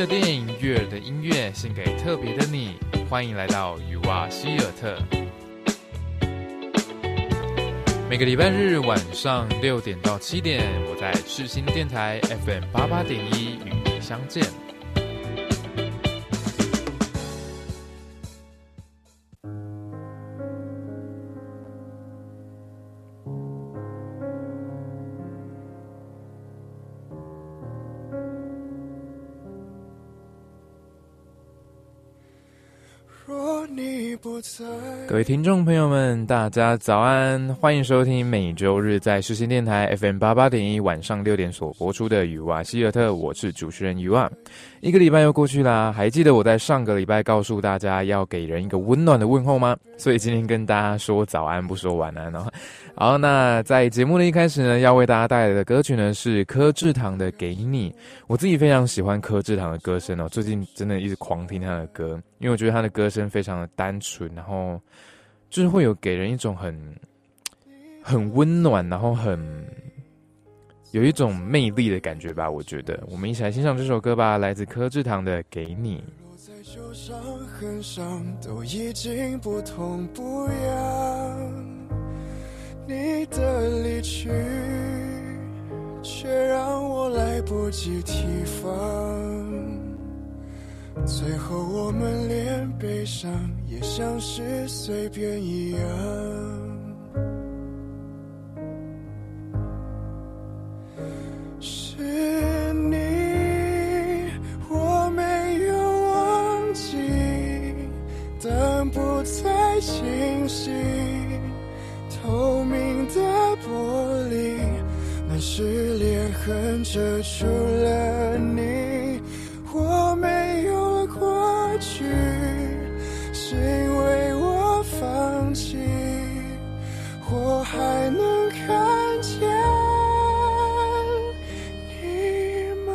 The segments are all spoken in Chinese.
的电影，悦耳的音乐，献给特别的你。欢迎来到雨蛙希尔特。每个礼拜日晚上六点到七点，我在赤心电台 FM 八八点一与你相见。各位听众朋友们，大家早安！欢迎收听每周日在世新电台 FM 八八点一晚上六点所播出的《雨瓦希尔特》，我是主持人雨瓦。一个礼拜又过去啦，还记得我在上个礼拜告诉大家要给人一个温暖的问候吗？所以今天跟大家说早安，不说晚安哦。好，那在节目的一开始呢，要为大家带来的歌曲呢是柯志堂的《给你》。我自己非常喜欢柯志堂的歌声哦，最近真的一直狂听他的歌，因为我觉得他的歌声非常的单纯，然后就是会有给人一种很很温暖，然后很有一种魅力的感觉吧。我觉得，我们一起来欣赏这首歌吧，来自柯志堂的《给你》。在受伤、很伤，都已经不痛不痒你的离去，却让我来不及提防。最后，我们连悲伤也像是随便一样。是裂痕，遮住了你。我没有了过去，是因为我放弃。我还能看见你吗。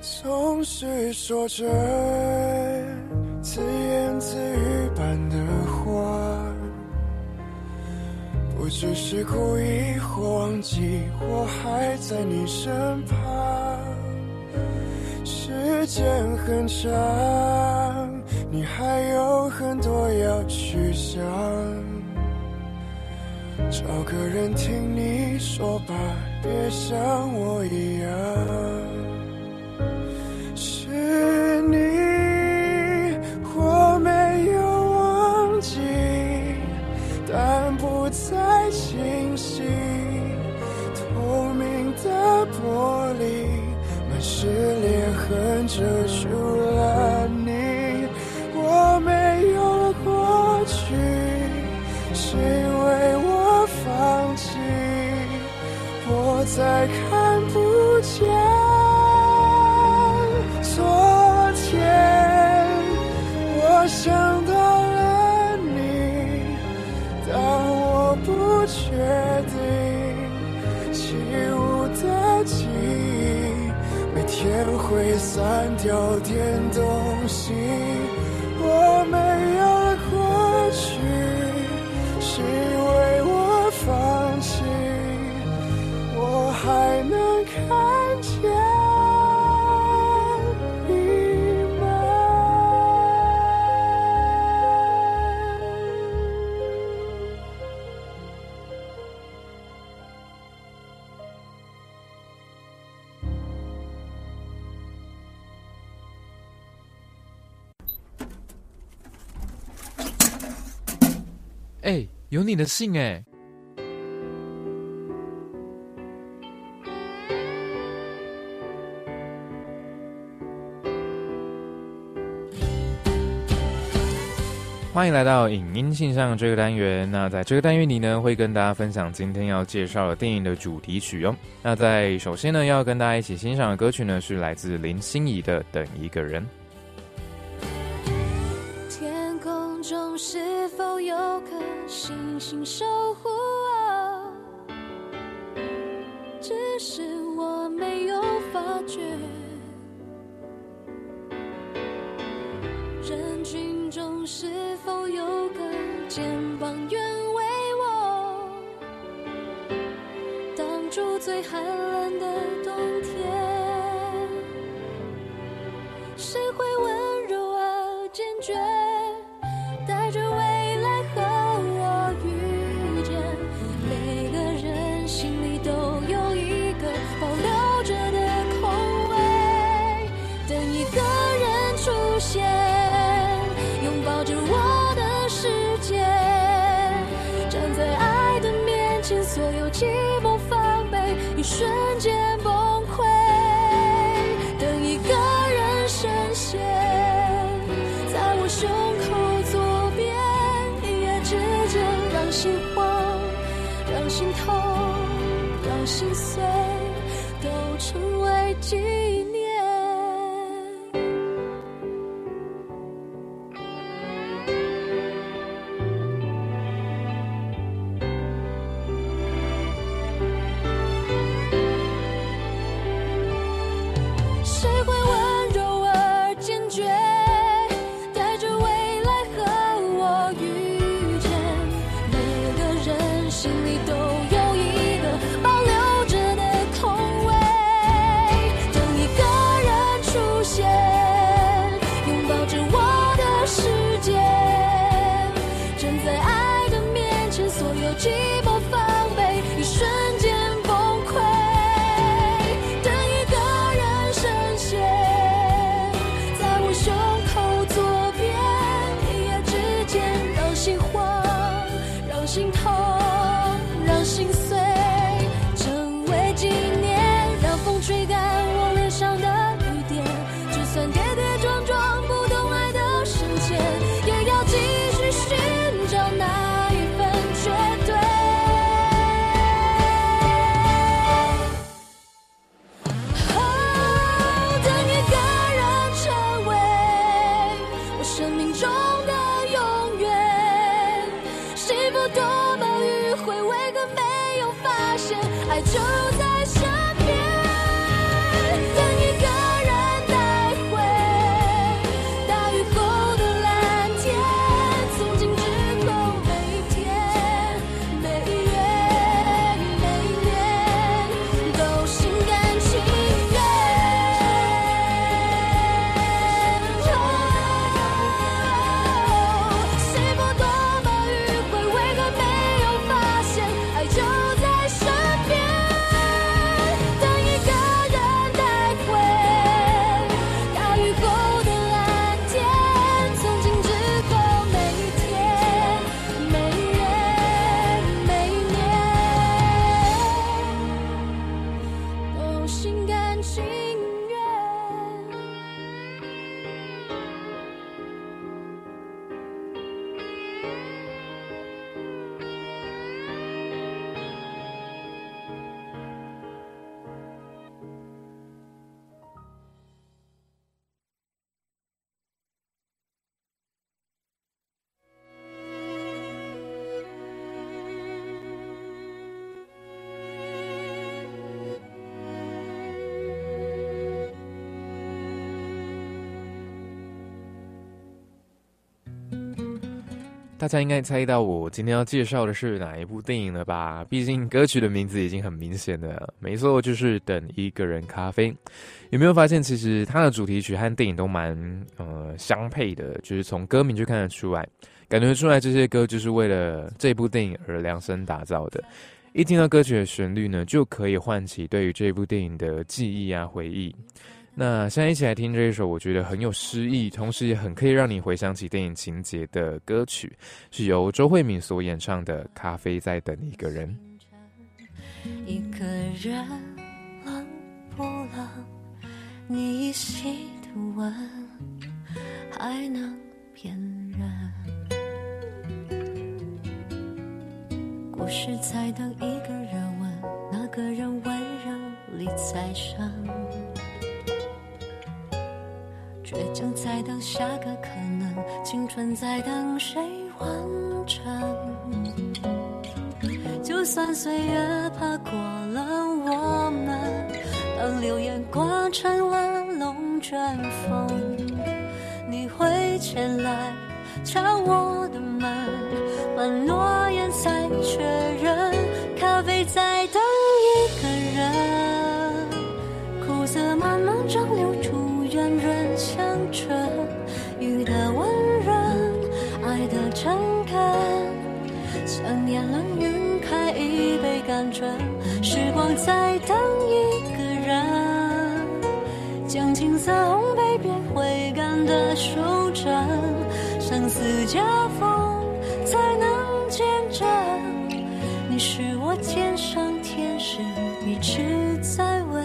总是说着只是故意或忘记，我还在你身旁。时间很长，你还有很多要去想，找个人听你说吧，别像我一样。恨遮住了你，我没有了过去，谁为我放弃，我再看不见昨天。我想天会散掉点东西，你的信哎！欢迎来到影音信上这个单元。那在这个单元里呢，会跟大家分享今天要介绍的电影的主题曲哦。那在首先呢，要跟大家一起欣赏的歌曲呢，是来自林心怡的《等一个人》。是否有颗星星守护我，只是我没有发觉。人群中是否有个？肩膀愿为我挡住最寒冷的冬天。谁会问大家应该猜到我今天要介绍的是哪一部电影了吧？毕竟歌曲的名字已经很明显了，没错，就是《等一个人咖啡》。有没有发现，其实它的主题曲和电影都蛮呃相配的，就是从歌名就看得出来，感觉出来这些歌就是为了这部电影而量身打造的。一听到歌曲的旋律呢，就可以唤起对于这部电影的记忆啊回忆。那现在一起来听这一首，我觉得很有诗意，同时也很可以让你回想起电影情节的歌曲，是由周慧敏所演唱的《咖啡在等一个人》。一个人冷不冷？你依稀的吻还能骗人？故事在等一个人吻，那个人温柔里再生。倔强在等下个可能，青春在等谁完成？就算岁月爬过了我们，当流言刮成了龙卷风，你会前来敲我的门，把诺言再确认，咖啡在等一个人，苦涩慢慢蒸馏出圆润香醇，雨的温润，爱的诚恳，想念了晕开一杯甘醇，时光在等一个人，将青涩烘焙变回甘的手掌，生死交锋才能见证，你是我天上天使，一直在为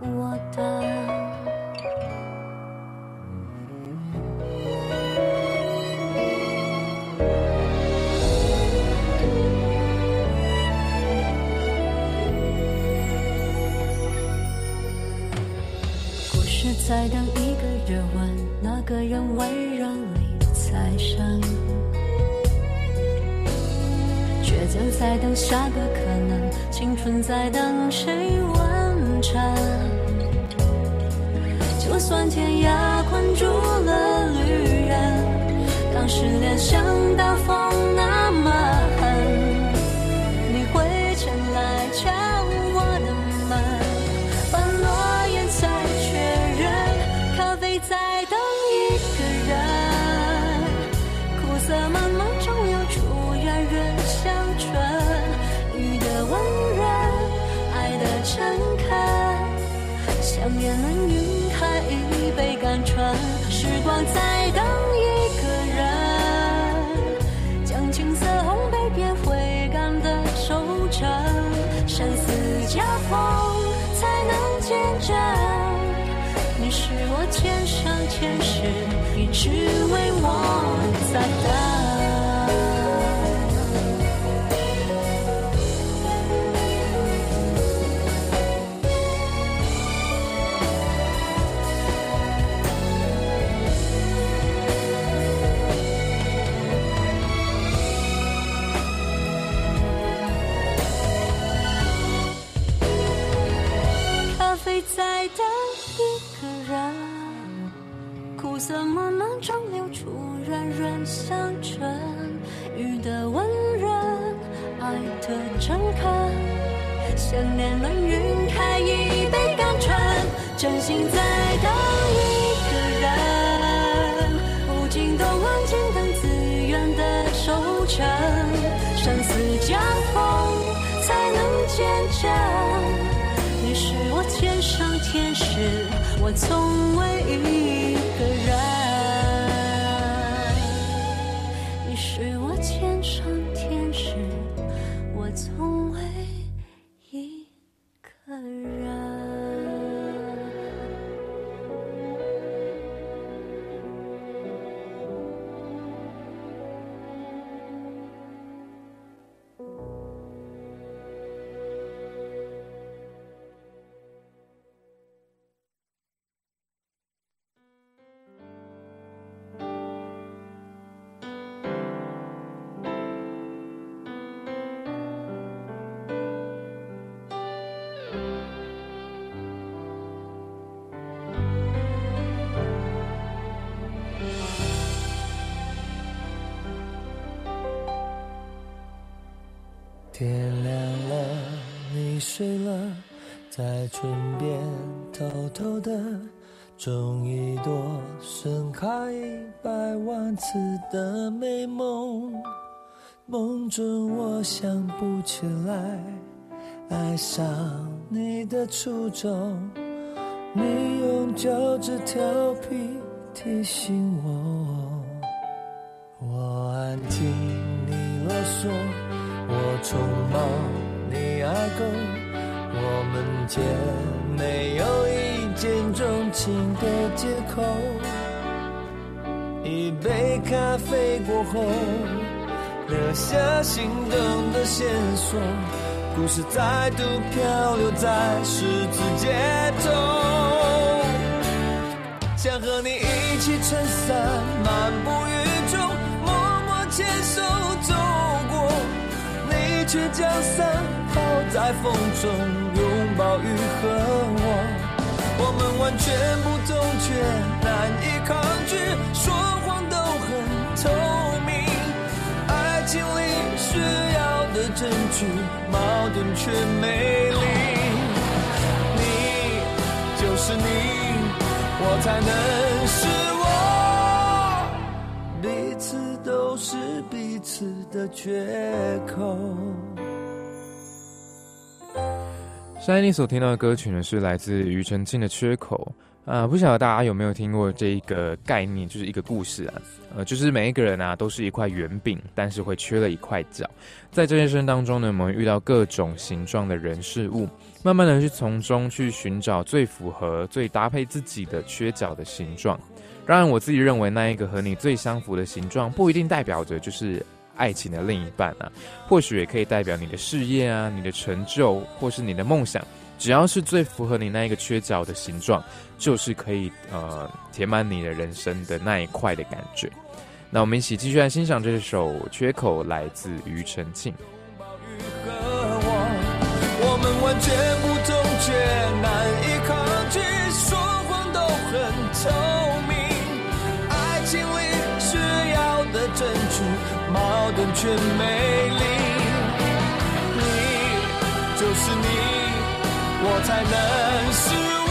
我等。在等一个热吻，那个人温柔里才上瘾。倔强在等下个可能，青春在等谁完成。就算天涯困住了旅人，当失恋像大风那么单纯，时光在等一个人，将青涩烘焙变回甘的收成，生死交锋才能见证，你是我前生前世，一直为我在等。想念能晕开一杯甘醇，真心在等一个人，无尽都安静等自愿的收成，生死交锋才能见证。你是我天上天使，我从未一个人。你的初衷，你用脚趾调皮提醒我。我安听你啰嗦，我宠冒你爱狗，我们间没有一见钟情的借口。一杯咖啡过后，留下心动的线索，故事再度漂流在十字街头。想和你一起撑伞漫步雨中，默默牵手走过，你却将伞抛在风中，拥抱雨和我。我们完全不同，却难以抗拒，说证据，矛盾却美丽。你就是你，我才能是我。彼此都是彼此的缺口。现在你所听到的歌曲呢，是来自庾澄庆的《缺口》啊、不晓得大家有没有听过这一个概念，就是一个故事啊，呃，就是每一个人啊都是一块圆饼，但是会缺了一块角。在这一生当中呢，我们会遇到各种形状的人事物，慢慢的去从中去寻找最符合、最搭配自己的缺角的形状。当然，我自己认为那一个和你最相符的形状，不一定代表着就是爱情的另一半啊，或许也可以代表你的事业啊、你的成就，或是你的梦想。只要是最符合你那一个缺角的形状，就是可以呃填满你的人生的那一块的感觉。那我们一起继续来欣赏这首《缺口》，来自庾澄庆。和我，我们完全不同，却难以抗拒，说谎都很透明。爱情里需要的证据，矛盾却美我才能是我。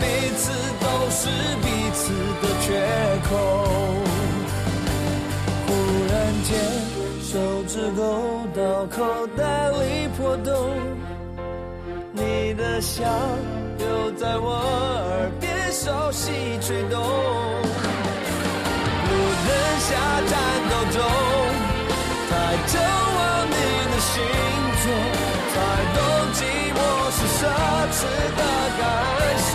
彼此都是彼此的缺口。忽然间，手指勾到口袋里破洞，你的笑又在我耳边熟悉吹动。路灯下颤抖中，抬头望你的心，懂寂寞是奢侈的感受。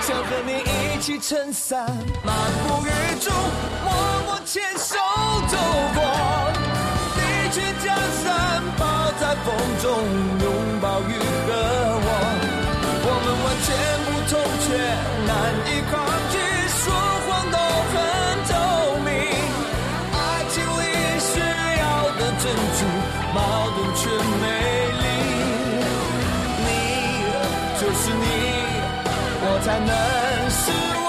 想和你一起撑伞，漫步雨中，默默牵手走过。你却将伞抱在风中，拥抱雨和我。我们完全不同，却难以才能是我。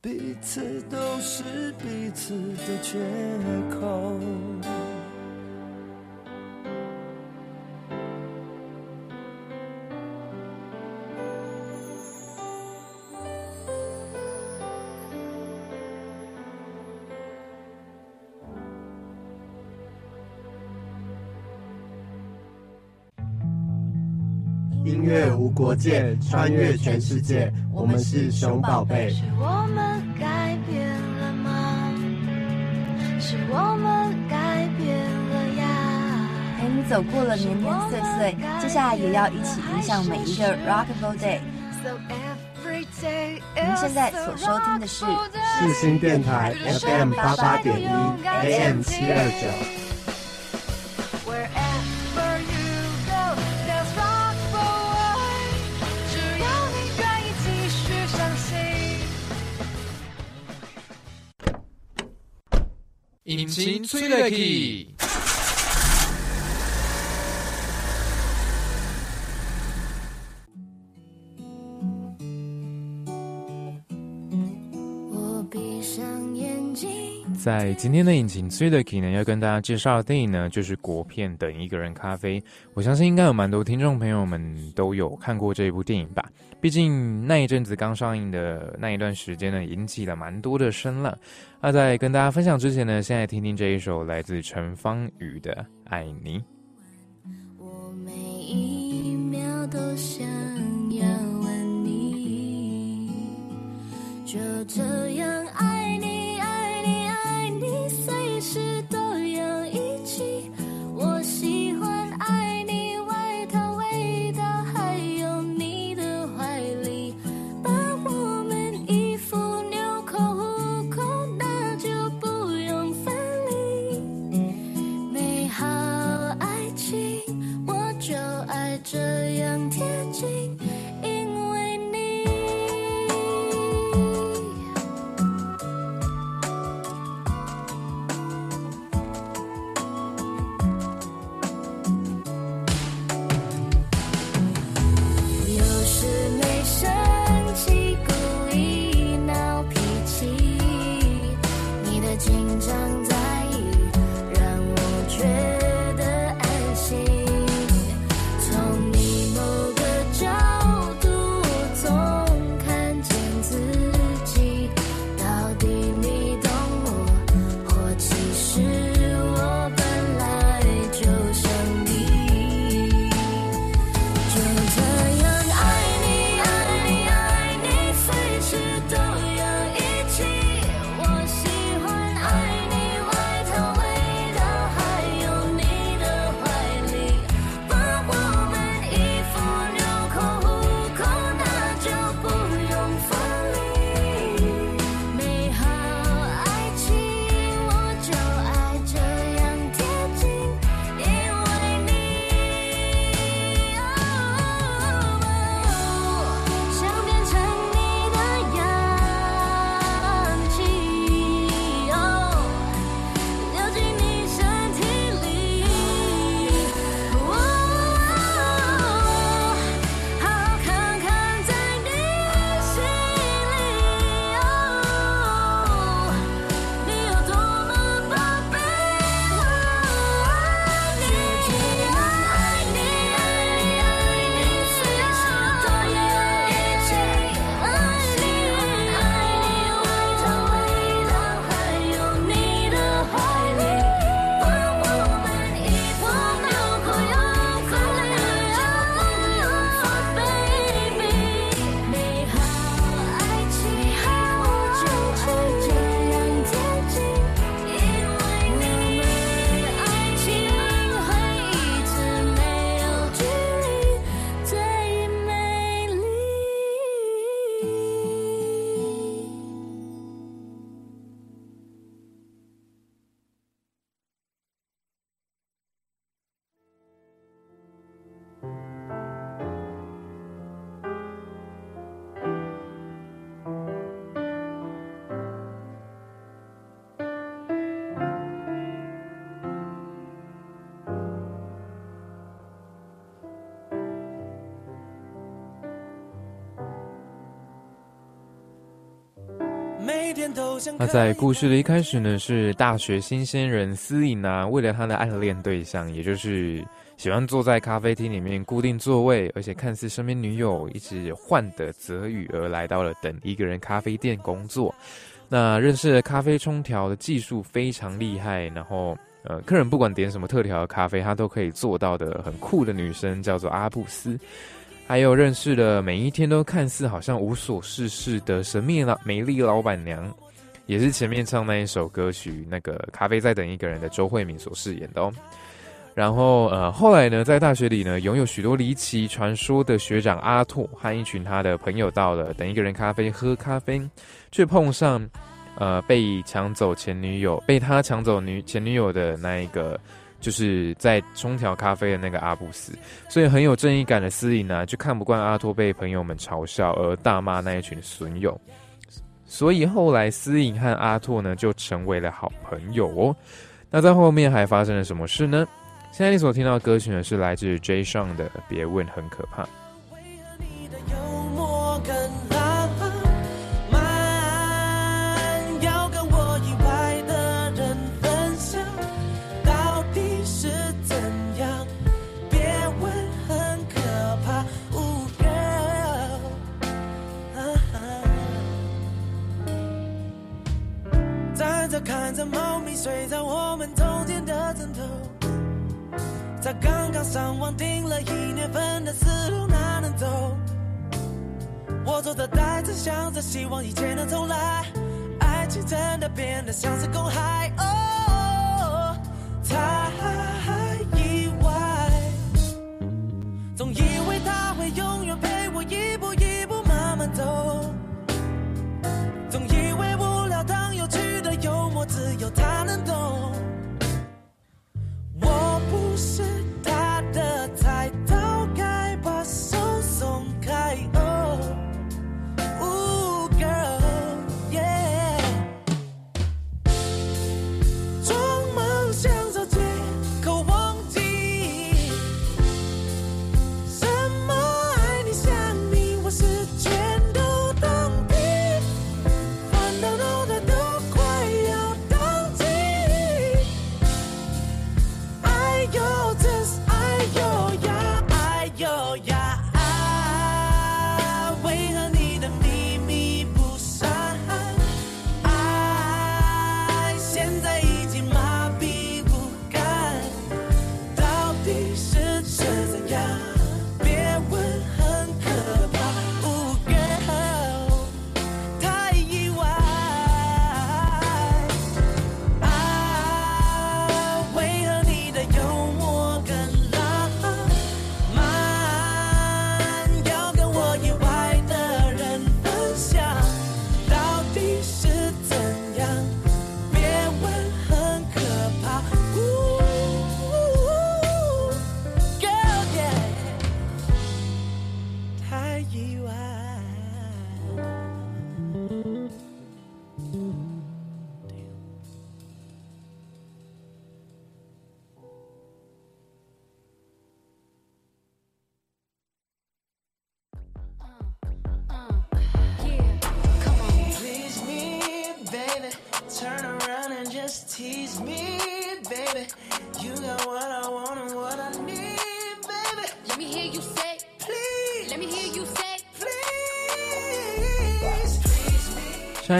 彼此都是彼此的缺口。音乐无国界，穿越全世界，我们是熊宝贝。是我们改变了吗？是我们改变了呀。陪你走过了年年岁岁，接下来也要一起迎向每一个 Rockable Day。您现在所收听的是四新电台 FM 八八点一 AM 七二九。引擎催泪器。在今天的引擎 t h r e e Key 呢，要跟大家介绍的电影呢，就是国片《等一个人咖啡》。我相信应该有蛮多听众朋友们都有看过这一部电影吧。毕竟那一阵子刚上映的那一段时间呢，引起了蛮多的声浪。那在跟大家分享之前呢，先来听听这一首来自陈芳宇的《爱你》。我每一秒都想要吻你，就这样爱你，那在故事的一开始呢，是大学新鲜人思颖啊，为了他的暗恋对象，也就是喜欢坐在咖啡厅里面固定座位，而且看似身边女友一直换的泽宇，而来到了等一个人咖啡店工作。那认识了咖啡冲调的技术非常厉害，然后呃，客人不管点什么特调的咖啡，他都可以做到的很酷的女生，叫做阿布斯。还有认识了每一天都看似好像无所事事的神秘老美丽老板娘，也是前面唱那一首歌曲那个咖啡在等一个人的周慧敏所饰演的哦。然后呃，后来呢，在大学里呢，拥有许多离奇传说的学长阿拓和一群他的朋友到了等一个人咖啡喝咖啡，却碰上呃被抢走前女友被他抢走女前女友的那一个。就是在冲调咖啡的那个阿布斯，所以很有正义感的司仪呢，就看不惯阿托被朋友们嘲笑而大骂那一群损友，所以后来思颖和阿拓呢就成为了好朋友哦。那在后面还发生了什么事呢？现在你所听到的歌曲呢是来自 J. s h a n 的《别问很可怕》。看着猫咪睡在我们中间的枕头，才刚刚上网订了一年份的思路哪能走？我坐着呆着想着，希望一切能重来，爱情真的变得像是公害，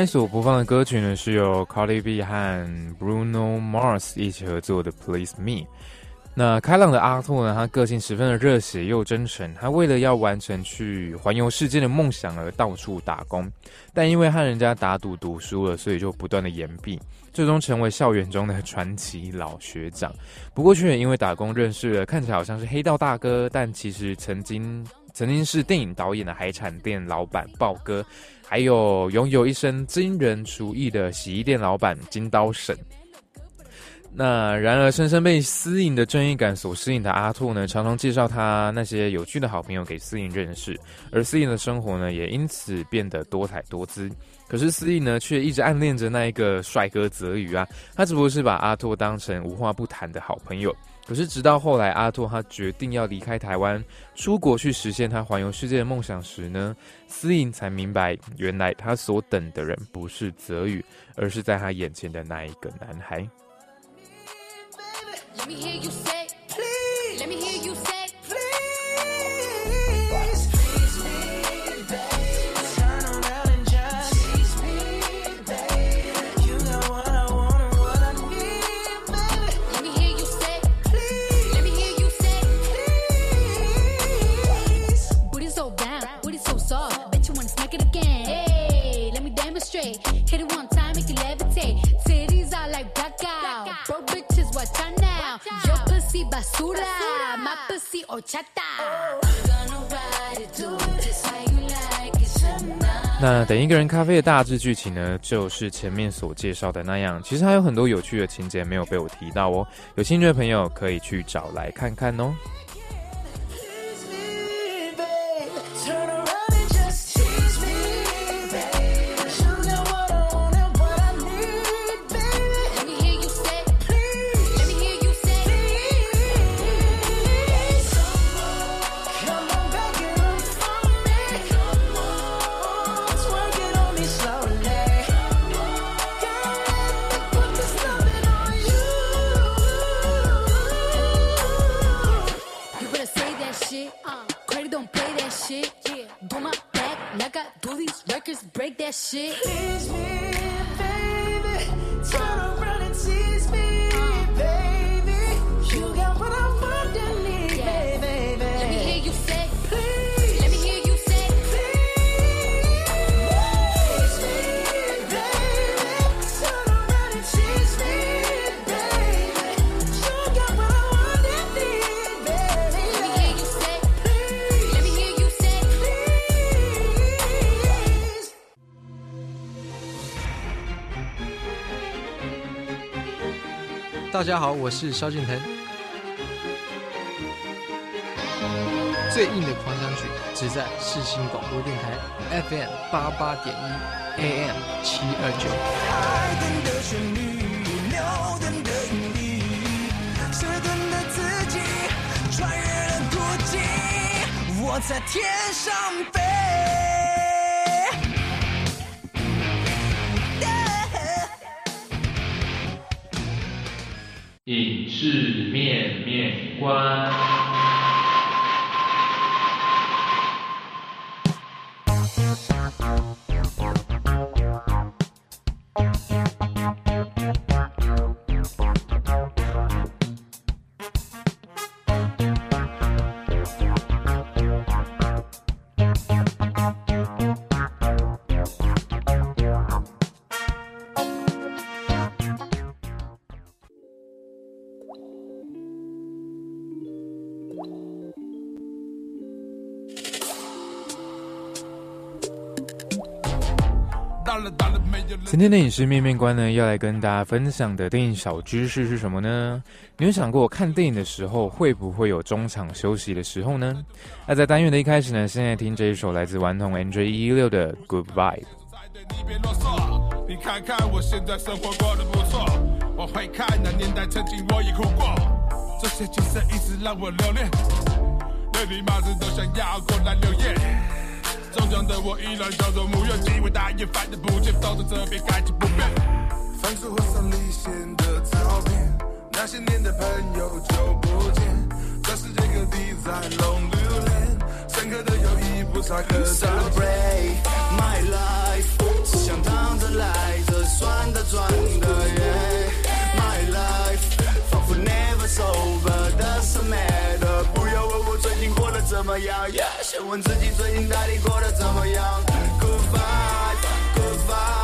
一首播放的歌曲呢，是由 Cardi B 和 Bruno Mars 一起合作的《Please Me》。那开朗的阿拓呢，他个性十分的热血又真诚。他为了要完成去环游世界的梦想而到处打工，但因为和人家打赌赌输了，所以就不断的延毕，最终成为校园中的传奇老学长。不过却也因为打工认识了看起来好像是黑道大哥，但其实曾经曾经是电影导演的海产店老板豹哥。还有拥有一身惊人厨艺的洗衣店老板金刀神。那然而，深深被思颖的正义感所吸引的阿拓呢，常常介绍他那些有趣的好朋友给思颖认识，而思颖的生活呢，也因此变得多彩多姿。可是思颖呢，却一直暗恋着那一个帅哥泽宇啊，他只不过是把阿拓当成无话不谈的好朋友。可是直到后来，阿拓他决定要离开台湾，出国去实现他环游世界的梦想时呢，思颖才明白，原来他所等的人不是泽宇，而是在他眼前的那一个男孩。那等一个人咖啡的大致剧情呢，就是前面所介绍的那样。其实还有很多有趣的情节没有被我提到哦，有兴趣的朋友可以去找来看看哦。大家好，我是萧敬腾。最硬的狂想曲只在世新广播电台 FM 八八点一 AM 七二九。我在天上飞。影视面面观。天的影视面面观呢，要来跟大家分享的电影小知识是什么呢？你有想过看电影的时候会不会有中场休息的时候呢？那在单元的一开始呢，现在听这一首来自顽童 NJ 一六的 Good Vibe。你，看看我现在生活过得不错。往回看那年代，曾经我也哭过，这些景色一直让我留恋，连你妈子都想要过来留言。中奖的我依然笑着无怨，机会大也反正不见，走到这边感情不变。翻出我手里写的照片，那些年的朋友就不见，这世界各地在弄留恋，深刻的友谊不再可再见。Celebrate my life，只想躺着来，这算的赚的耶。My life，仿佛 never sober doesn't matter。不要问我最近过得怎么样，yeah，想问自己最近到底过得怎么样？Goodbye，goodbye。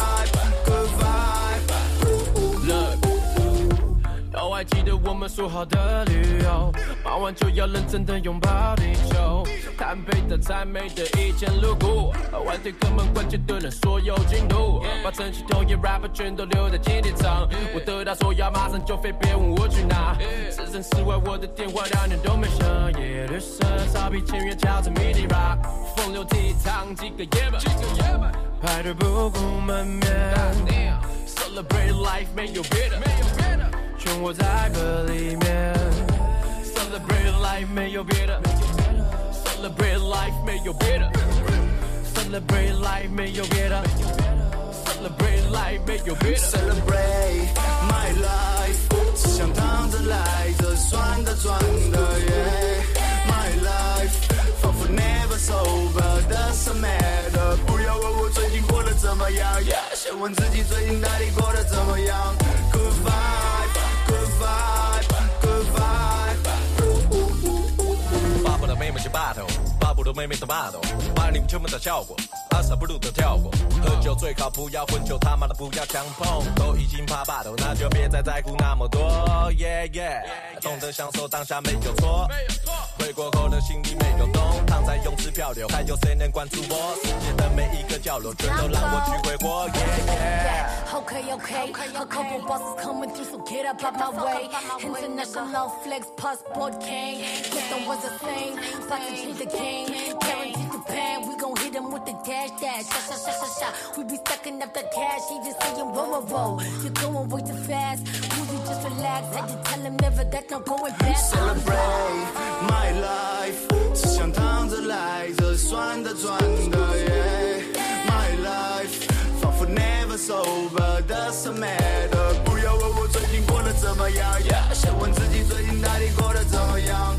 还记得我们说好的旅游，傍晚就要认真的拥抱地球。台北的再美的一见路过，晚点哥们关键的人所有进度，把陈启同业 rapper 全都留在经典场。我得到说要马上就飞，别问我去哪。置身事外，我的电话两年都没响。夜绿色草皮签约敲着 mini rock，风流倜傥几个爷们，派对不顾门面。Celebrate life 没有别的，生活在歌里面。Celebrate life 没有别的，Celebrate life 没有别的，Celebrate life 没有别的，Celebrate life 没有别的。Celebrate my life，只想躺着来着，算的赚的耶。My life，仿佛 never sober doesn't matter。不要问我最近过得怎么样先问自己最近到底过得怎么样。巴不得妹妹去 battle，巴不得妹妹的 battle，把你们全部的效果，阿萨不鲁的跳过。喝酒最好不要混酒，他妈的不要强碰。都已经怕 battle，那就别再在乎那么多。Yeah yeah，懂得享受当下没有错。回过后的心里没有洞，躺在泳池漂流，还有谁能关注我？世界的每一个角落，全都让我去挥霍。Yeah yeah。Okay, okay. A couple bosses coming through, so get up out my way. International flex passport cane. System was the same. About to change the game. Guaranteed to pan. We gon' hit him with the dash dash. Shot, shot, shot, shot, shot. We be stacking up the cash. He just saying roll, roll, roll. You're going way too fast. Woozy, just relax. Had to tell him never that no going back. Celebrate my life，只想躺着来着，算的赚的耶。My life，仿佛 never sober doesn't matter。不要问我最近过得怎么样，yeah, 先问自己最近到底过得怎么样。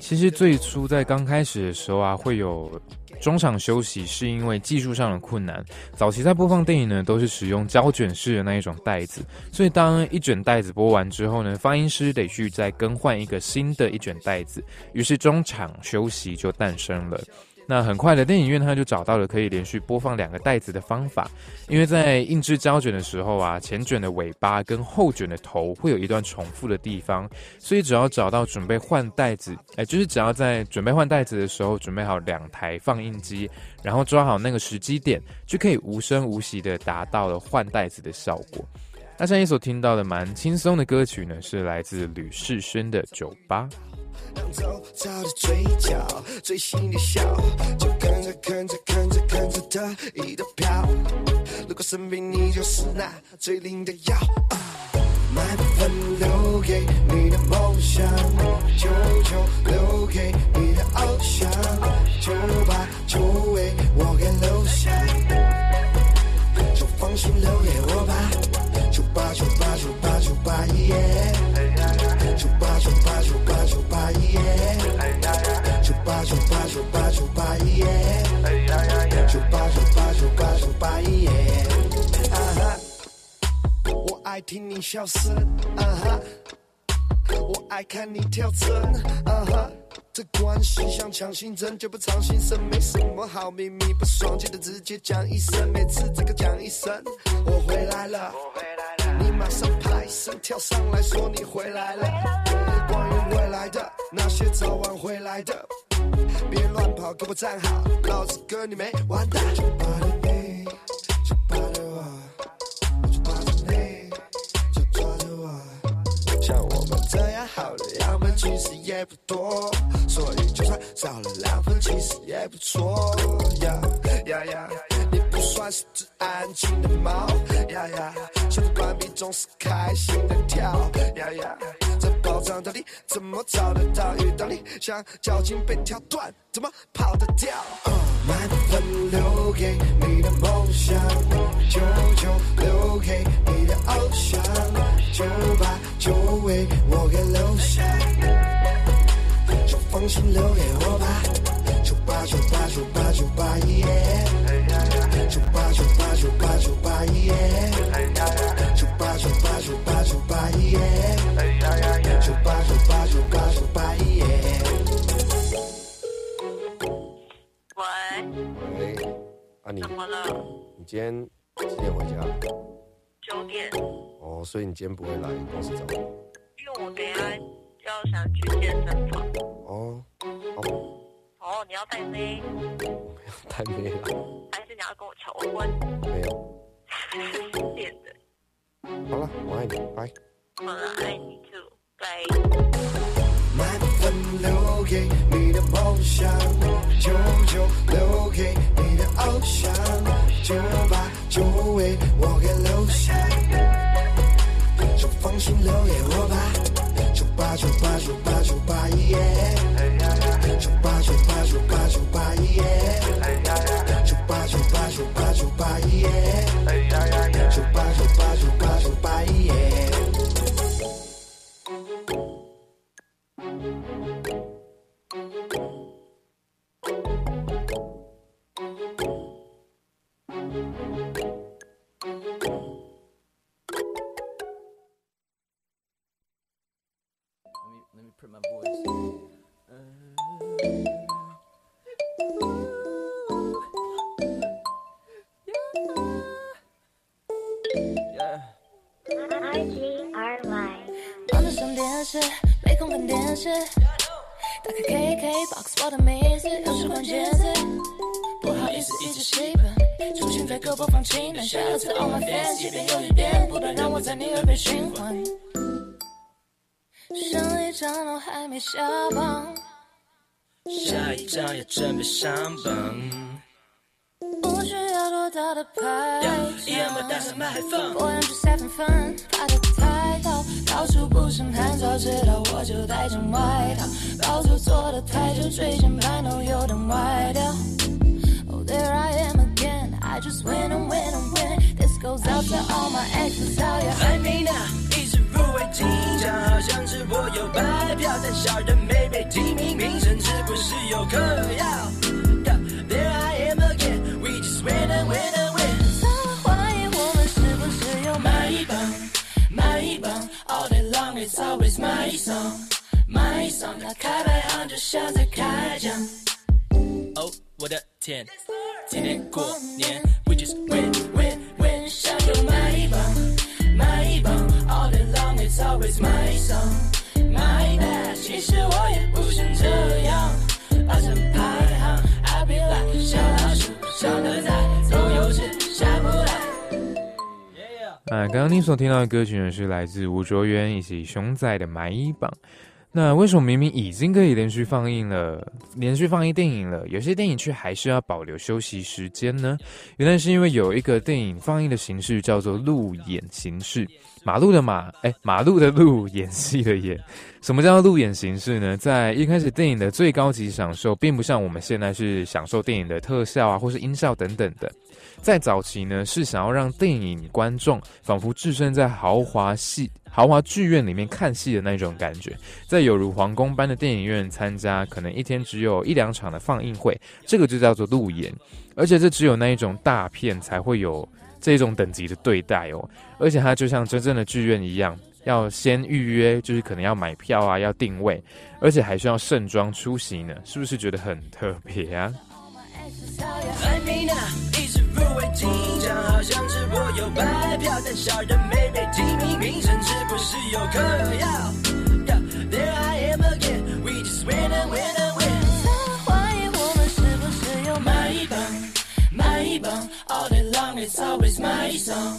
其实最初在刚开始的时候啊，会有中场休息，是因为技术上的困难。早期在播放电影呢，都是使用胶卷式的那一种袋子，所以当一卷袋子播完之后呢，发音师得去再更换一个新的一卷袋子，于是中场休息就诞生了。那很快的，电影院它就找到了可以连续播放两个袋子的方法，因为在印制胶卷的时候啊，前卷的尾巴跟后卷的头会有一段重复的地方，所以只要找到准备换袋子，哎，就是只要在准备换袋子的时候，准备好两台放映机，然后抓好那个时机点，就可以无声无息的达到了换袋子的效果。那现在所听到的蛮轻松的歌曲呢，是来自吕世轩的《酒吧》。两周照的嘴角，最心的笑，就跟着跟着跟着跟着得意的飘。如果生病，你就是那最灵的药。啊买部分留给你的梦想，九九留给你的偶像，就把就为我给留下，就放心留给我吧，九八九八九八九八耶。九八九八耶，九八九八九八九八耶。啊哈，我爱听你笑声，啊哈，我爱看你跳针，啊哈。这关系像强心针，就不藏心声，没什么好秘密不爽，记得直接讲一声，每次这个讲一声，我回来了，你马上拍身跳上来说你回来了。来的那些早晚会来的，别乱跑，给我站好，老子跟你没完的。就把你，就把着我，就抓着你，就抓着我。像我们这样好的样本其实也不多，所以就算少了两分，其实也不错。呀呀呀，你不算是只安静的猫。呀呀，小的关闭总是开心的跳。呀呀，找，到底怎么找得到？遇到你像脚筋被挑断，怎么跑得掉满分留给你的梦想，九九留给你的偶像，九八九为我给留下，就放心留给我吧。九八九八九八九八一耶，九八九八九八九八一耶，九八九八九八九八一耶。道。你今天几点回家？九点。哦，所以你今天不会来公司找我？因为我等一下要想去健身房。哦，好。哦，你要带妹？我没有带妹啦。还是你要跟我求婚？没有。是点的。好了，我爱你，拜。好了，爱你 too，拜。满分留给你的梦想，九九留给你的偶像，九八就为我给留下，就放心留给我吧，九八九八九八九八耶，打开 KKBOX，我的名字又是关键字。不好意思，一直戏本出现在歌播放清单。下了次 On My Fans，一遍又一遍，不断让我在你耳边循环。上一张都还没下榜，下一张也准备上榜。要多大的牌一样把大声麦放。我想去晒份饭，爬得太高，到处不胜寒。早知道我就带件外套，高速坐得太久，椎间盘都有点歪掉。Oh there I am again, I just win and win and win. This goes out to all my exes, how you 还没拿，一直入围金奖，好像是我有白票，但小人没被提名，名声是不是有嗑药 always my song, my song。打开排行就像在开奖。哦，我的天，今年过年，we just win win win。想要买一棒，买一棒，All day long it's always my song, my bad。其实我也不想这样，把成排行，I be like 小老鼠，上得在，啊，刚刚您所听到的歌曲呢，是来自吴卓源以及熊仔的《买一榜》。那为什么明明已经可以连续放映了，连续放映电影了，有些电影却还是要保留休息时间呢？原来是因为有一个电影放映的形式叫做路演形式，马路的马，哎，马路的路，演戏的演。什么叫路演形式呢？在一开始电影的最高级享受，并不像我们现在是享受电影的特效啊，或是音效等等的。在早期呢，是想要让电影观众仿佛置身在豪华戏、豪华剧院里面看戏的那种感觉，在有如皇宫般的电影院参加，可能一天只有一两场的放映会，这个就叫做路演，而且这只有那一种大片才会有这种等级的对待哦，而且它就像真正的剧院一样，要先预约，就是可能要买票啊，要定位，而且还需要盛装出席呢，是不是觉得很特别啊？还没拿，一直入围金奖，好像是我有白票，但小人没被提名，名声是不是有嗑药？Yeah, There I am again, we just win and win and win。怎么怀疑我们是不是有，All day long it's always my song,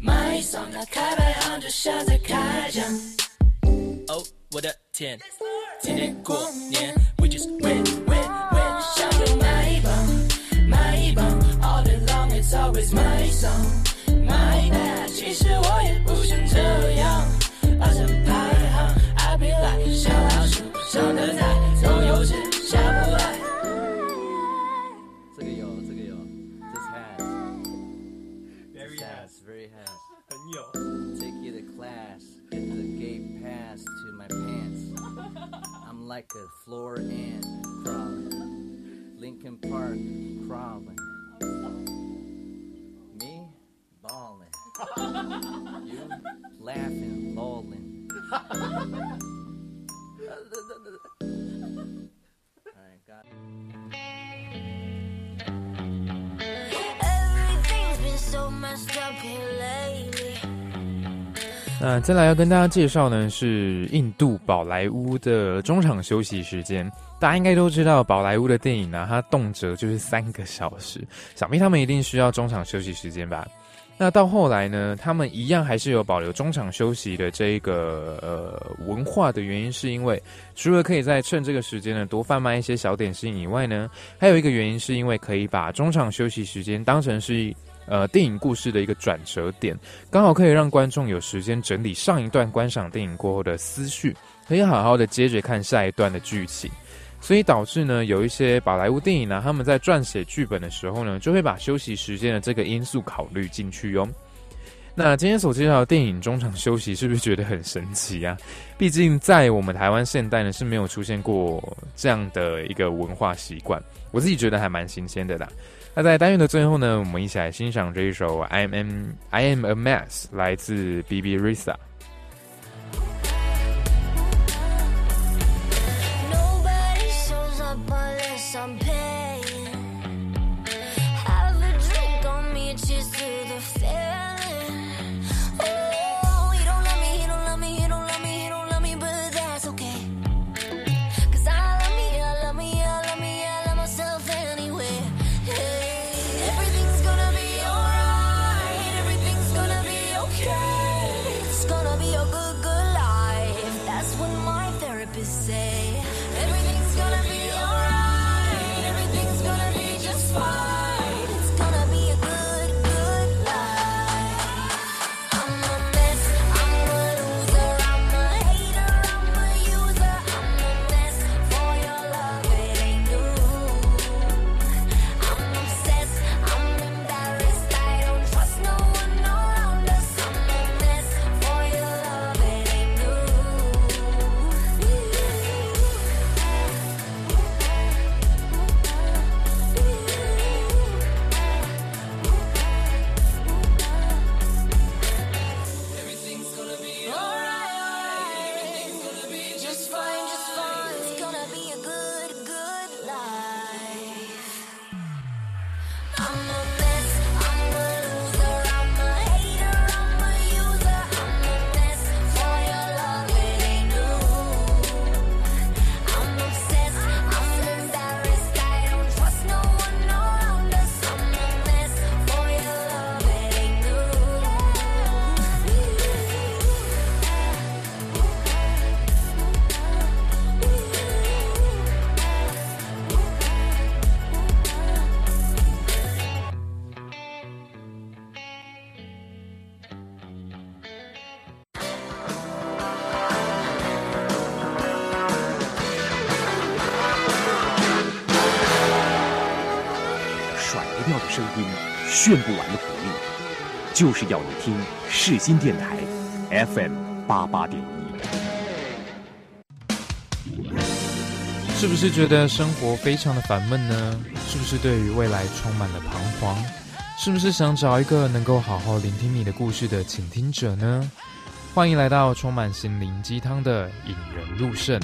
my song。打开排行就像在开奖。哦，我的天，今年过年 it's always my song, my bad。其实我也不想这样，把成排行，I be like 小老鼠，上得菜，总有只下不来。这个有，这个有，This has。Very has, very has，很有。Take you to class, get the gate pass to my pants. I'm like a floor ant crawling. Lincoln Park crawling. 哈哈哈哈哈哈，那接下来要跟大家介绍呢，是印度宝莱坞的中场休息时间。大家应该都知道宝莱坞的电影呢，它动辄就是三个小时，想必他们一定需要中场休息时间吧。那到后来呢，他们一样还是有保留中场休息的这一个呃文化的原因，是因为除了可以在趁这个时间呢多贩卖一些小点心以外呢，还有一个原因是因为可以把中场休息时间当成是呃电影故事的一个转折点，刚好可以让观众有时间整理上一段观赏电影过后的思绪，可以好好的接着看下一段的剧情。所以导致呢，有一些宝莱坞电影呢，他们在撰写剧本的时候呢，就会把休息时间的这个因素考虑进去哟。那今天所介绍的电影中场休息，是不是觉得很神奇啊？毕竟在我们台湾现代呢，是没有出现过这样的一个文化习惯，我自己觉得还蛮新鲜的啦。那在单元的最后呢，我们一起来欣赏这一首《I Am I Am a Mess》，来自 B B Risa。somebody I'm 就是要你听世新电台 FM 八八点一。是不是觉得生活非常的烦闷呢？是不是对于未来充满了彷徨？是不是想找一个能够好好聆听你的故事的倾听者呢？欢迎来到充满心灵鸡汤的引人入胜。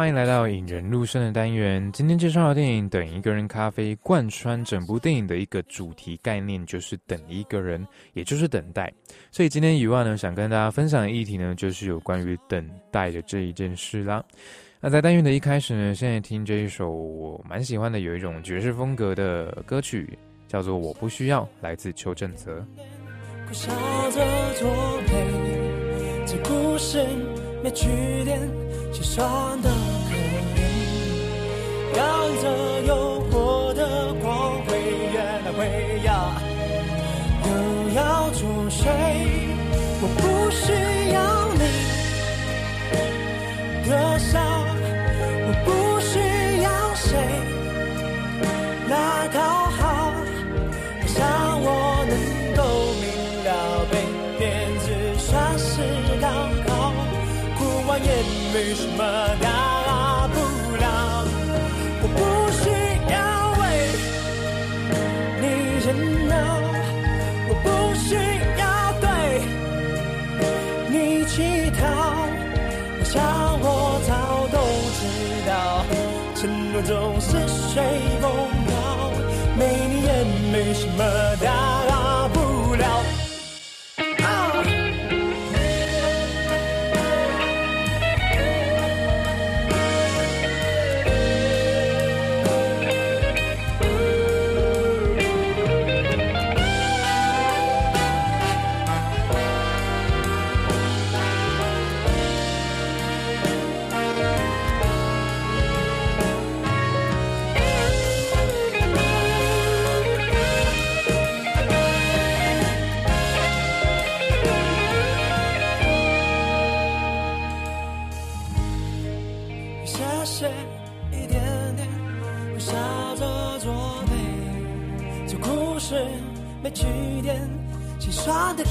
欢迎来到引人入胜的单元。今天介绍的电影《等一个人咖啡》，贯穿整部电影的一个主题概念就是等一个人，也就是等待。所以今天以外呢，想跟大家分享的议题呢，就是有关于等待的这一件事啦。那在单元的一开始呢，现在听这一首我蛮喜欢的，有一种爵士风格的歌曲，叫做《我不需要》，来自邱正泽。没句点，心酸的可怜，摇曳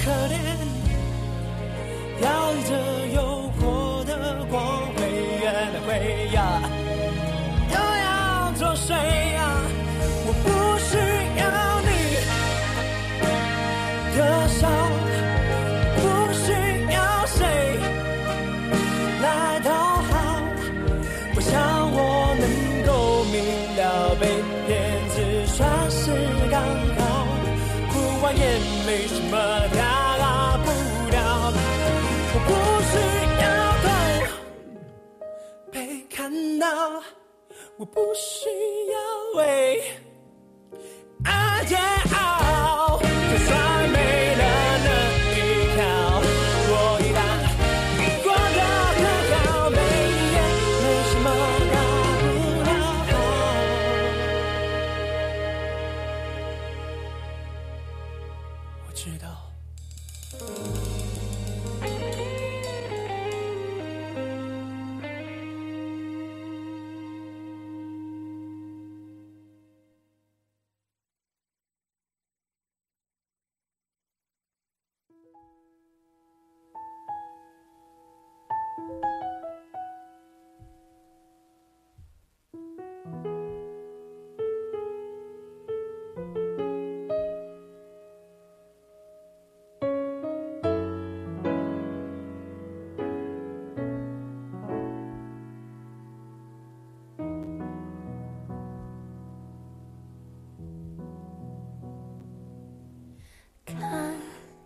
酸的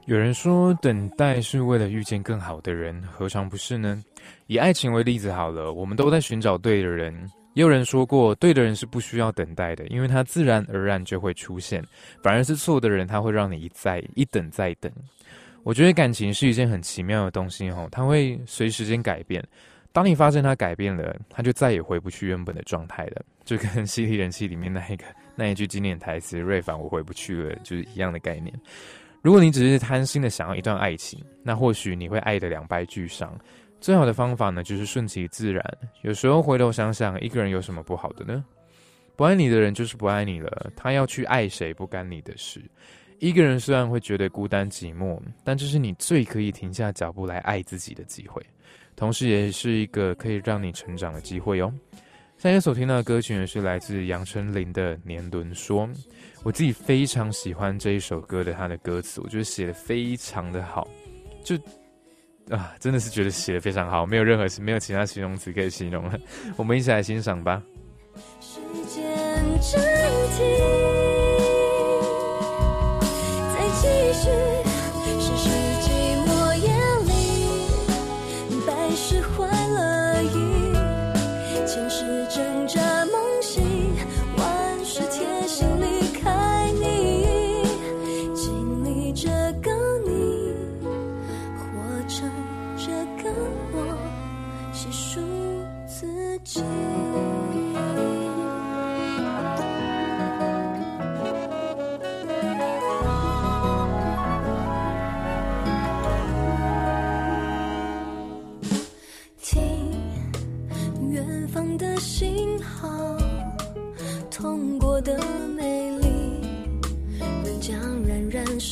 有人说，等待是为了遇见更好的人，何尝不是呢？以爱情为例子好了，我们都在寻找对的人。也有人说过，对的人是不需要等待的，因为他自然而然就会出现；反而是错的人，他会让你一再一等再等。我觉得感情是一件很奇妙的东西哦，它会随时间改变。当你发现它改变了，它就再也回不去原本的状态了，就跟《犀利人气》里面那一个那一句经典台词“瑞凡，我回不去了”就是一样的概念。如果你只是贪心的想要一段爱情，那或许你会爱得两败俱伤。最好的方法呢，就是顺其自然。有时候回头想想，一个人有什么不好的呢？不爱你的人就是不爱你了，他要去爱谁不干你的事。一个人虽然会觉得孤单寂寞，但这是你最可以停下脚步来爱自己的机会，同时也是一个可以让你成长的机会哦。现在所听到的歌曲呢，是来自杨丞琳的《年轮说》。我自己非常喜欢这一首歌的它的歌词，我觉得写的非常的好，就啊，真的是觉得写的非常好，没有任何没有其他形容词可以形容了。我们一起来欣赏吧。时间暂停，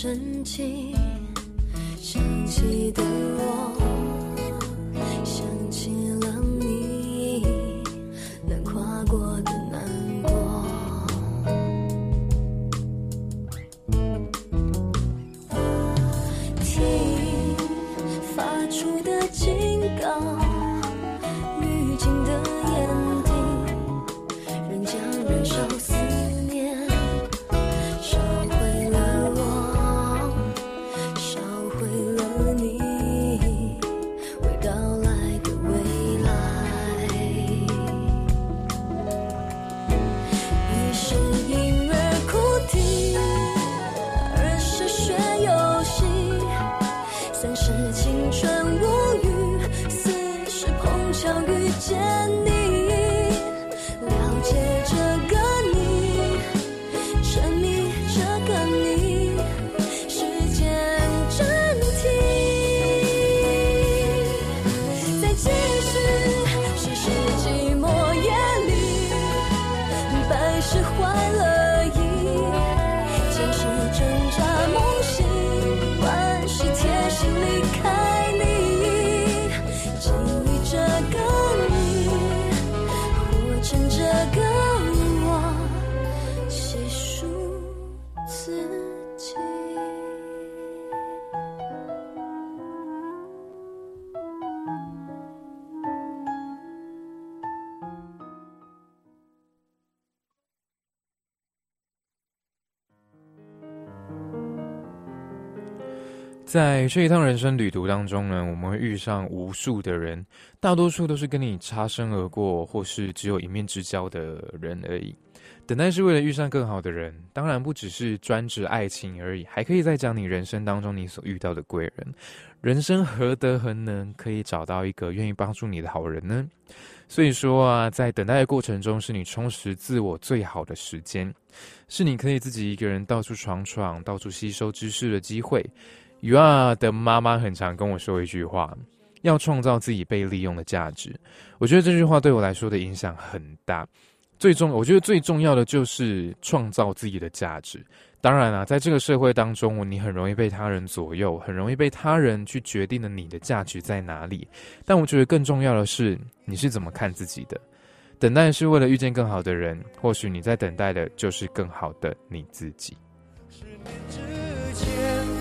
冉冉升起。想起的我，在这一趟人生旅途当中呢，我们会遇上无数的人，大多数都是跟你擦身而过，或是只有一面之交的人而已。等待是为了遇上更好的人，当然不只是专指爱情而已，还可以再讲你人生当中你所遇到的贵人。人生何德何能，可以找到一个愿意帮助你的好人呢？所以说啊，在等待的过程中，是你充实自我最好的时间，是你可以自己一个人到处闯闯、到处吸收知识的机会。雨啊的妈妈很常跟我说一句话：要创造自己被利用的价值。我觉得这句话对我来说的影响很大。最重，我觉得最重要的就是创造自己的价值。当然啊，在这个社会当中，你很容易被他人左右，很容易被他人去决定了你的价值在哪里。但我觉得更重要的是，你是怎么看自己的。等待是为了遇见更好的人，或许你在等待的就是更好的你自己。十年之前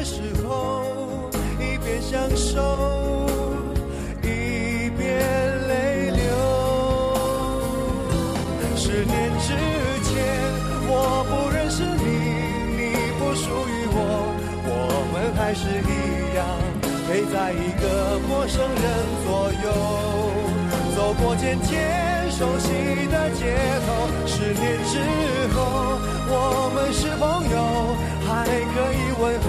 的时候，一边享受，一边泪流。十年之前，我不认识你，你不属于我，我们还是一样陪在一个陌生人左右。走过渐渐熟悉的街头，十年之后，我们是朋友，还可以问候，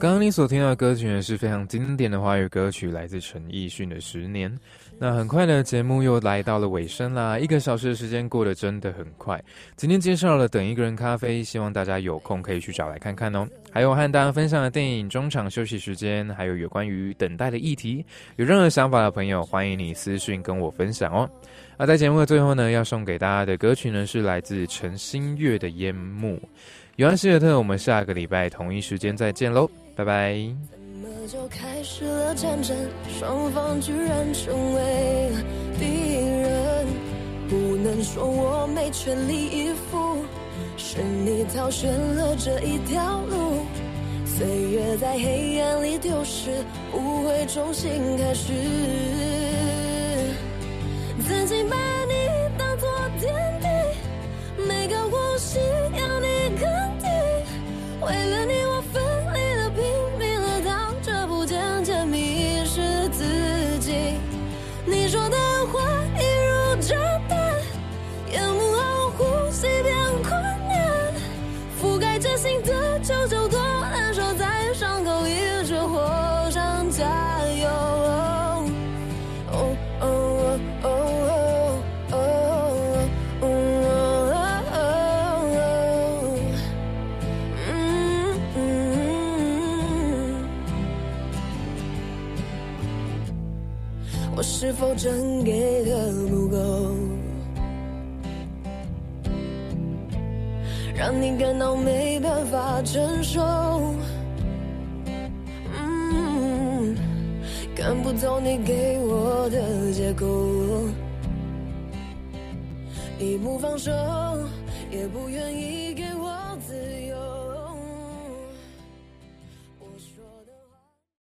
刚刚你所听到的歌曲呢，是非常经典的华语歌曲，来自陈奕迅的《十年》。那很快的节目又来到了尾声啦，一个小时的时间过得真的很快。今天介绍了《等一个人咖啡》，希望大家有空可以去找来看看哦。还有和大家分享的电影《中场休息时间》，还有有关于等待的议题，有任何想法的朋友，欢迎你私讯跟我分享哦。那在节目的最后呢，要送给大家的歌曲呢，是来自陈星月的《烟幕》。尤安希尔特，我们下个礼拜同一时间再见喽，拜拜。怎么就开始了战争？双方居然成为敌人。不能说我没全力以赴，是你挑选了这一条路。岁月在黑暗里丢失，不会重新开始。曾经把你当作天地，每个呼吸是否真给的不够，让你感到没办法承受？嗯，看不透你给我的借口，你不放手，也不愿意给我。